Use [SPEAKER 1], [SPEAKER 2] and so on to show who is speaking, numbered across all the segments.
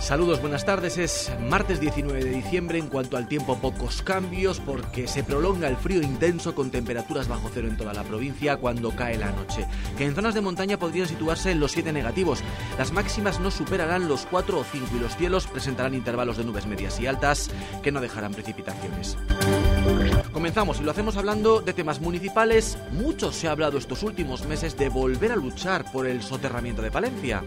[SPEAKER 1] Saludos, buenas tardes. Es martes 19 de diciembre. En cuanto al tiempo, pocos cambios porque se prolonga el frío intenso con temperaturas bajo cero en toda la provincia cuando cae la noche. Que en zonas de montaña podrían situarse en los 7 negativos. Las máximas no superarán los 4 o 5 y los cielos presentarán intervalos de nubes medias y altas que no dejarán precipitaciones. Comenzamos y lo hacemos hablando de temas municipales. Mucho se ha hablado estos últimos meses de volver a luchar por el soterramiento de Palencia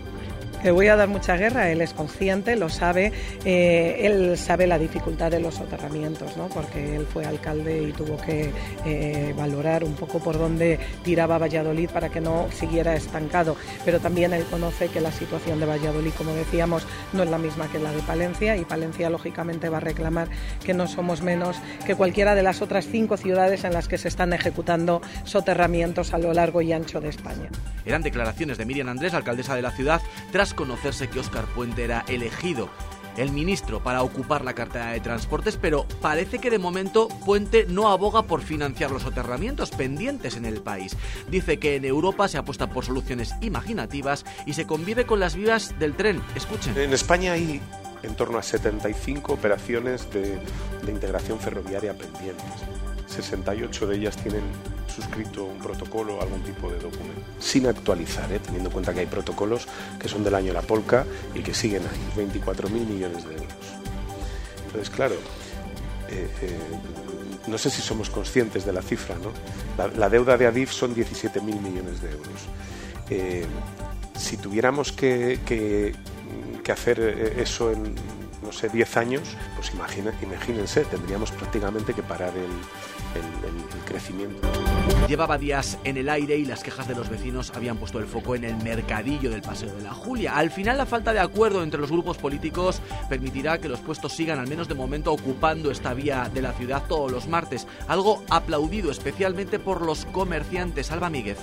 [SPEAKER 2] que voy a dar mucha guerra, él es consciente, lo sabe, eh, él sabe la dificultad de los soterramientos, ¿no? porque él fue alcalde y tuvo que eh, valorar un poco por dónde tiraba Valladolid para que no siguiera estancado, pero también él conoce que la situación de Valladolid, como decíamos, no es la misma que la de Palencia y Palencia lógicamente va a reclamar que no somos menos que cualquiera de las otras cinco ciudades en las que se están ejecutando soterramientos a lo largo y ancho de España.
[SPEAKER 1] Eran declaraciones de Miriam Andrés, alcaldesa de la ciudad, tras conocerse que Óscar Puente era elegido el ministro para ocupar la cartera de transportes, pero parece que de momento Puente no aboga por financiar los soterramientos pendientes en el país. Dice que en Europa se apuesta por soluciones imaginativas y se convive con las vías del tren. Escuchen.
[SPEAKER 3] En España hay en torno a 75 operaciones de, integración ferroviaria pendientes. 68 de ellas tienen suscrito un protocolo algún tipo de documento, sin actualizar, ¿eh? teniendo en cuenta que hay protocolos que son del año La Polca y que siguen ahí, 24.000 millones de euros. Entonces, claro, eh, eh, no sé si somos conscientes de la cifra, ¿no? La, deuda de Adif son 17.000 millones de euros. si tuviéramos que, que, que hacer eso en no sé, 10 años, pues imagínense, tendríamos prácticamente que parar el, crecimiento.
[SPEAKER 1] Llevaba días en el aire y las quejas de los vecinos habían puesto el foco en el mercadillo del Paseo de la Julia. Al final, la falta de acuerdo entre los grupos políticos permitirá que los puestos sigan, al menos de momento, ocupando esta vía de la ciudad todos los martes. Algo aplaudido especialmente por los comerciantes. Alba Míguez.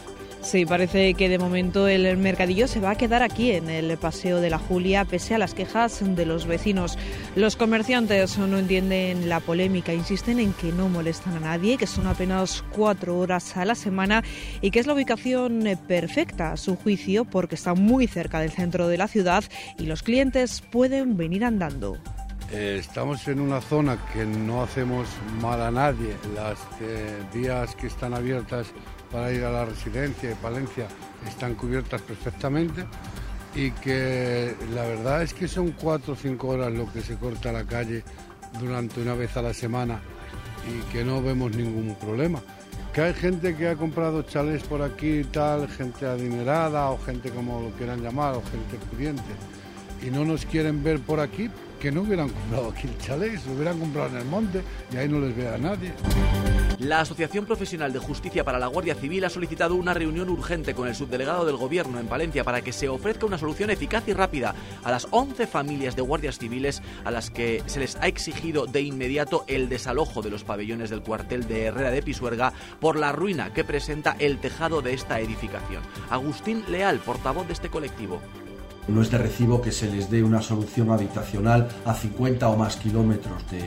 [SPEAKER 4] Sí, parece que de momento el mercadillo se va a quedar aquí en el Paseo de la Julia, pese a las quejas de los vecinos. Los comerciantes no entienden la polémica, insisten en que no molestan a nadie, que son apenas cuatro horas a la semana y que es la ubicación perfecta a su juicio porque está muy cerca del centro de la ciudad y los clientes pueden venir andando.
[SPEAKER 5] Eh, estamos en una zona que no hacemos mal a nadie. Las eh, vías que están abiertas para ir a la residencia de Palencia están cubiertas perfectamente y que la verdad es que son cuatro o cinco horas lo que se corta la calle durante una vez a la semana y que no vemos ningún problema. Que hay gente que ha comprado chalés por aquí y tal, gente adinerada o gente como lo quieran llamar o gente pudiente y no nos quieren ver por aquí, que no hubieran comprado aquí el chalet, lo hubieran comprado en el monte y ahí no les ve a nadie.
[SPEAKER 1] La Asociación Profesional de Justicia para la Guardia Civil ha solicitado una reunión urgente con el subdelegado del Gobierno en Palencia para que se ofrezca una solución eficaz y rápida a las 11 familias de guardias civiles a las que se les ha exigido de inmediato el desalojo de los pabellones del cuartel de Herrera de Pisuerga por la ruina que presenta el tejado de esta edificación. Agustín Leal, portavoz de este colectivo.
[SPEAKER 6] No es de recibo que se les dé una solución habitacional a 50 o más kilómetros de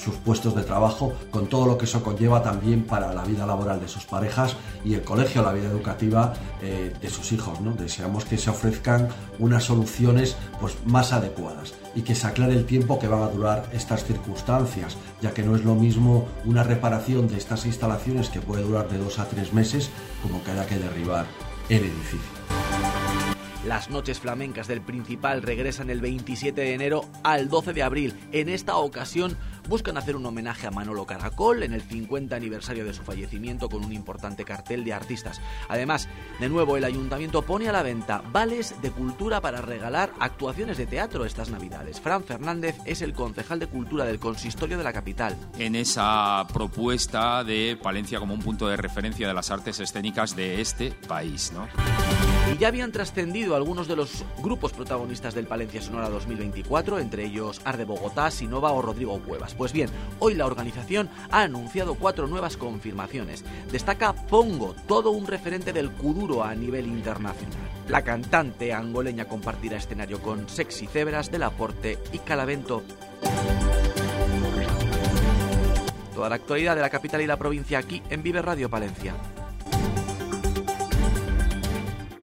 [SPEAKER 6] sus puestos de trabajo, con todo lo que eso conlleva también para la vida laboral de sus parejas y el colegio, la vida educativa eh, de sus hijos. ¿no? Deseamos que se ofrezcan unas soluciones pues, más adecuadas y que se aclare el tiempo que van a durar estas circunstancias, ya que no es lo mismo una reparación de estas instalaciones que puede durar de dos a tres meses como que haya que derribar el edificio.
[SPEAKER 1] Las noches flamencas del Principal regresan el 27 de enero al 12 de abril. En esta ocasión buscan hacer un homenaje a Manolo Caracol en el 50 aniversario de su fallecimiento con un importante cartel de artistas. Además, de nuevo el ayuntamiento pone a la venta vales de cultura para regalar actuaciones de teatro estas Navidades. Fran Fernández es el concejal de cultura del consistorio de la capital.
[SPEAKER 7] En esa propuesta de Palencia como un punto de referencia de las artes escénicas de este país, ¿no?
[SPEAKER 1] Ya habían trascendido algunos de los grupos protagonistas del Palencia Sonora 2024, entre ellos Arde Bogotá, Sinova o Rodrigo Cuevas. Pues bien, hoy la organización ha anunciado cuatro nuevas confirmaciones. Destaca Pongo, todo un referente del kuduro a nivel internacional. La cantante angoleña compartirá escenario con Sexy Cebras, Del Aporte y Calavento. Toda la actualidad de la capital y la provincia aquí en Vive Radio Palencia.